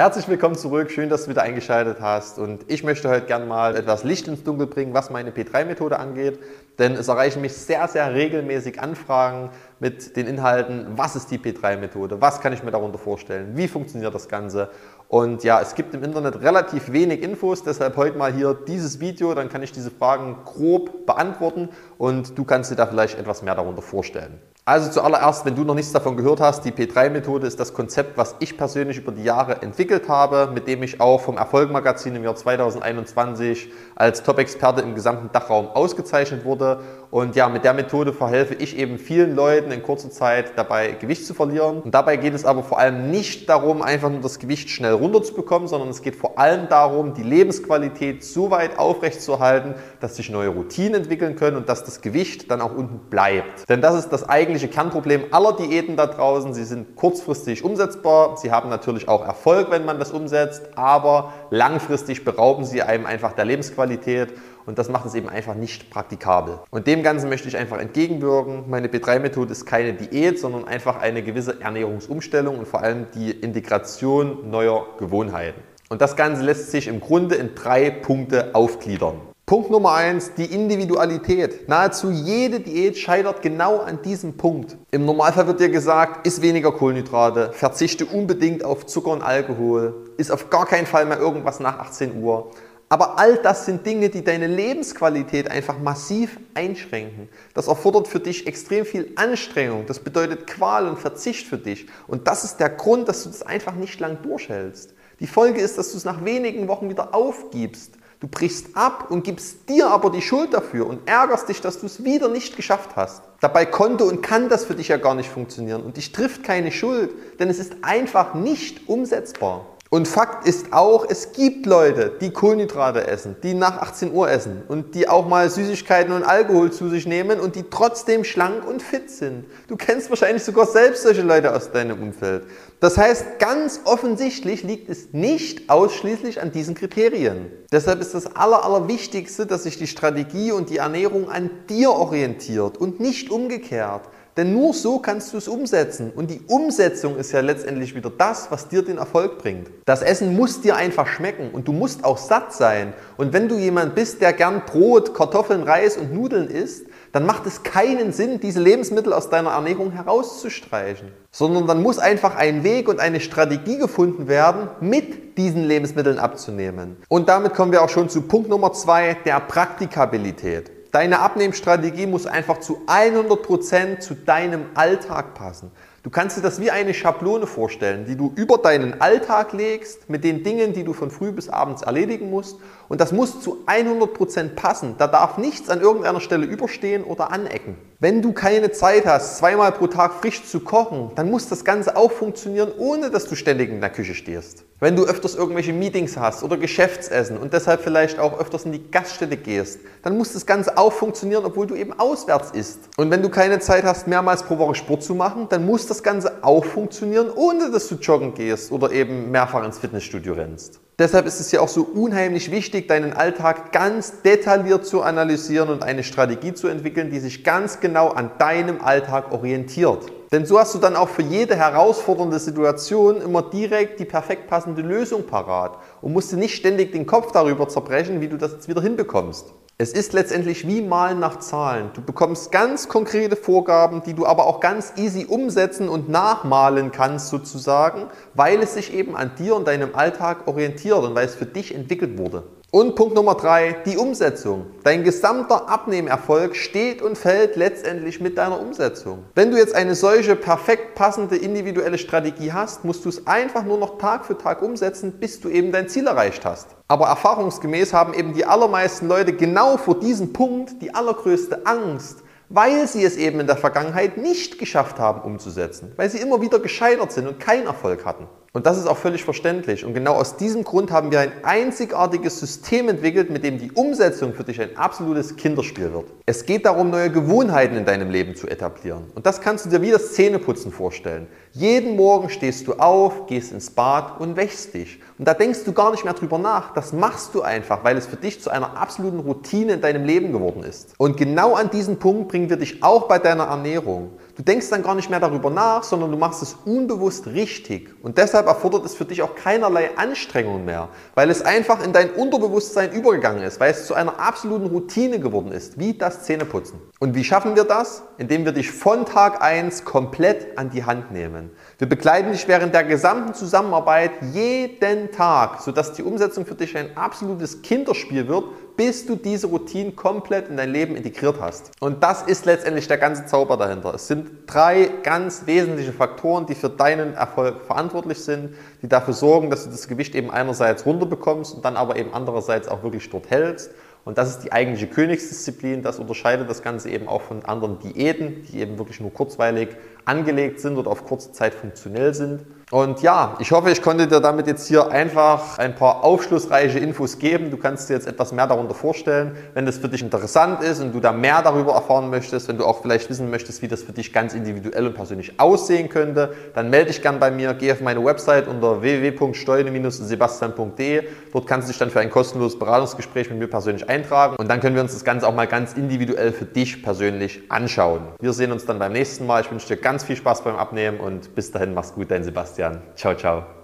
Herzlich willkommen zurück, schön, dass du wieder eingeschaltet hast. Und ich möchte heute gern mal etwas Licht ins Dunkel bringen, was meine P3-Methode angeht, denn es erreichen mich sehr, sehr regelmäßig Anfragen mit den Inhalten, was ist die P3-Methode, was kann ich mir darunter vorstellen, wie funktioniert das Ganze? Und ja, es gibt im Internet relativ wenig Infos, deshalb heute mal hier dieses Video, dann kann ich diese Fragen grob beantworten und du kannst dir da vielleicht etwas mehr darunter vorstellen. Also zuallererst, wenn du noch nichts davon gehört hast, die P3-Methode ist das Konzept, was ich persönlich über die Jahre entwickelt habe, mit dem ich auch vom Erfolgmagazin im Jahr 2021 als Top-Experte im gesamten Dachraum ausgezeichnet wurde. Und ja, mit der Methode verhelfe ich eben vielen Leuten in kurzer Zeit dabei, Gewicht zu verlieren. Und dabei geht es aber vor allem nicht darum, einfach nur das Gewicht schnell runterzubekommen, sondern es geht vor allem darum, die Lebensqualität so weit aufrechtzuerhalten, dass sich neue Routinen entwickeln können und dass das Gewicht dann auch unten bleibt. Denn das ist das eigentliche Kernproblem aller Diäten da draußen. Sie sind kurzfristig umsetzbar, sie haben natürlich auch Erfolg, wenn man das umsetzt, aber langfristig berauben sie einem einfach der Lebensqualität und das macht es eben einfach nicht praktikabel. Und dem Ganzen möchte ich einfach entgegenwirken. Meine B3-Methode ist keine Diät, sondern einfach eine gewisse Ernährungsumstellung und vor allem die Integration neuer Gewohnheiten. Und das Ganze lässt sich im Grunde in drei Punkte aufgliedern. Punkt Nummer eins, die Individualität. Nahezu jede Diät scheitert genau an diesem Punkt. Im Normalfall wird dir gesagt, iss weniger Kohlenhydrate, verzichte unbedingt auf Zucker und Alkohol, iss auf gar keinen Fall mehr irgendwas nach 18 Uhr. Aber all das sind Dinge, die deine Lebensqualität einfach massiv einschränken. Das erfordert für dich extrem viel Anstrengung. Das bedeutet Qual und Verzicht für dich. Und das ist der Grund, dass du das einfach nicht lang durchhältst. Die Folge ist, dass du es nach wenigen Wochen wieder aufgibst. Du brichst ab und gibst dir aber die Schuld dafür und ärgerst dich, dass du es wieder nicht geschafft hast. Dabei konnte und kann das für dich ja gar nicht funktionieren und dich trifft keine Schuld, denn es ist einfach nicht umsetzbar. Und Fakt ist auch, es gibt Leute, die Kohlenhydrate essen, die nach 18 Uhr essen und die auch mal Süßigkeiten und Alkohol zu sich nehmen und die trotzdem schlank und fit sind. Du kennst wahrscheinlich sogar selbst solche Leute aus deinem Umfeld. Das heißt, ganz offensichtlich liegt es nicht ausschließlich an diesen Kriterien. Deshalb ist das Aller, Allerwichtigste, dass sich die Strategie und die Ernährung an dir orientiert und nicht umgekehrt. Denn nur so kannst du es umsetzen. Und die Umsetzung ist ja letztendlich wieder das, was dir den Erfolg bringt. Das Essen muss dir einfach schmecken und du musst auch satt sein. Und wenn du jemand bist, der gern Brot, Kartoffeln, Reis und Nudeln isst, dann macht es keinen Sinn, diese Lebensmittel aus deiner Ernährung herauszustreichen. Sondern dann muss einfach ein Weg und eine Strategie gefunden werden, mit diesen Lebensmitteln abzunehmen. Und damit kommen wir auch schon zu Punkt Nummer zwei, der Praktikabilität. Deine Abnehmstrategie muss einfach zu 100% zu deinem Alltag passen. Du kannst dir das wie eine Schablone vorstellen, die du über deinen Alltag legst mit den Dingen, die du von früh bis abends erledigen musst. Und das muss zu 100% passen. Da darf nichts an irgendeiner Stelle überstehen oder anecken. Wenn du keine Zeit hast, zweimal pro Tag frisch zu kochen, dann muss das Ganze auch funktionieren, ohne dass du ständig in der Küche stehst. Wenn du öfters irgendwelche Meetings hast oder Geschäftsessen und deshalb vielleicht auch öfters in die Gaststätte gehst, dann muss das Ganze auch funktionieren, obwohl du eben auswärts isst. Und wenn du keine Zeit hast, mehrmals pro Woche Sport zu machen, dann muss das Ganze auch funktionieren, ohne dass du joggen gehst oder eben mehrfach ins Fitnessstudio rennst. Deshalb ist es ja auch so unheimlich wichtig, deinen Alltag ganz detailliert zu analysieren und eine Strategie zu entwickeln, die sich ganz genau an deinem Alltag orientiert. Denn so hast du dann auch für jede herausfordernde Situation immer direkt die perfekt passende Lösung parat und musst dir nicht ständig den Kopf darüber zerbrechen, wie du das jetzt wieder hinbekommst. Es ist letztendlich wie Malen nach Zahlen. Du bekommst ganz konkrete Vorgaben, die du aber auch ganz easy umsetzen und nachmalen kannst sozusagen, weil es sich eben an dir und deinem Alltag orientiert und weil es für dich entwickelt wurde. Und Punkt Nummer drei, die Umsetzung. Dein gesamter Abnehmerfolg steht und fällt letztendlich mit deiner Umsetzung. Wenn du jetzt eine solche perfekt passende individuelle Strategie hast, musst du es einfach nur noch Tag für Tag umsetzen, bis du eben dein Ziel erreicht hast. Aber erfahrungsgemäß haben eben die allermeisten Leute genau vor diesem Punkt die allergrößte Angst, weil sie es eben in der Vergangenheit nicht geschafft haben umzusetzen, weil sie immer wieder gescheitert sind und keinen Erfolg hatten. Und das ist auch völlig verständlich. Und genau aus diesem Grund haben wir ein einzigartiges System entwickelt, mit dem die Umsetzung für dich ein absolutes Kinderspiel wird. Es geht darum, neue Gewohnheiten in deinem Leben zu etablieren. Und das kannst du dir wie das Zähneputzen vorstellen. Jeden Morgen stehst du auf, gehst ins Bad und wäschst dich. Und da denkst du gar nicht mehr drüber nach. Das machst du einfach, weil es für dich zu einer absoluten Routine in deinem Leben geworden ist. Und genau an diesen Punkt bringen wir dich auch bei deiner Ernährung. Du denkst dann gar nicht mehr darüber nach, sondern du machst es unbewusst richtig. Und deshalb erfordert es für dich auch keinerlei Anstrengung mehr, weil es einfach in dein Unterbewusstsein übergegangen ist, weil es zu einer absoluten Routine geworden ist, wie das Zähneputzen. Und wie schaffen wir das? Indem wir dich von Tag 1 komplett an die Hand nehmen. Wir begleiten dich während der gesamten Zusammenarbeit jeden Tag, sodass die Umsetzung für dich ein absolutes Kinderspiel wird, bis du diese Routine komplett in dein Leben integriert hast. Und das ist letztendlich der ganze Zauber dahinter. Es sind drei ganz wesentliche Faktoren, die für deinen Erfolg verantwortlich sind, die dafür sorgen, dass du das Gewicht eben einerseits runterbekommst und dann aber eben andererseits auch wirklich dort hältst. Und das ist die eigentliche Königsdisziplin. Das unterscheidet das Ganze eben auch von anderen Diäten, die eben wirklich nur kurzweilig angelegt sind oder auf kurze Zeit funktionell sind. Und ja, ich hoffe, ich konnte dir damit jetzt hier einfach ein paar aufschlussreiche Infos geben. Du kannst dir jetzt etwas mehr darunter vorstellen. Wenn das für dich interessant ist und du da mehr darüber erfahren möchtest, wenn du auch vielleicht wissen möchtest, wie das für dich ganz individuell und persönlich aussehen könnte, dann melde dich gern bei mir. Geh auf meine Website unter www.steude-sebastian.de. Dort kannst du dich dann für ein kostenloses Beratungsgesträch mit mir persönlich eintragen und dann können wir uns das Ganze auch mal ganz individuell für dich persönlich anschauen. Wir sehen uns dann beim nächsten Mal. Ich wünsche dir ganz viel Spaß beim Abnehmen und bis dahin mach's gut, dein Sebastian. Ciao, ciao.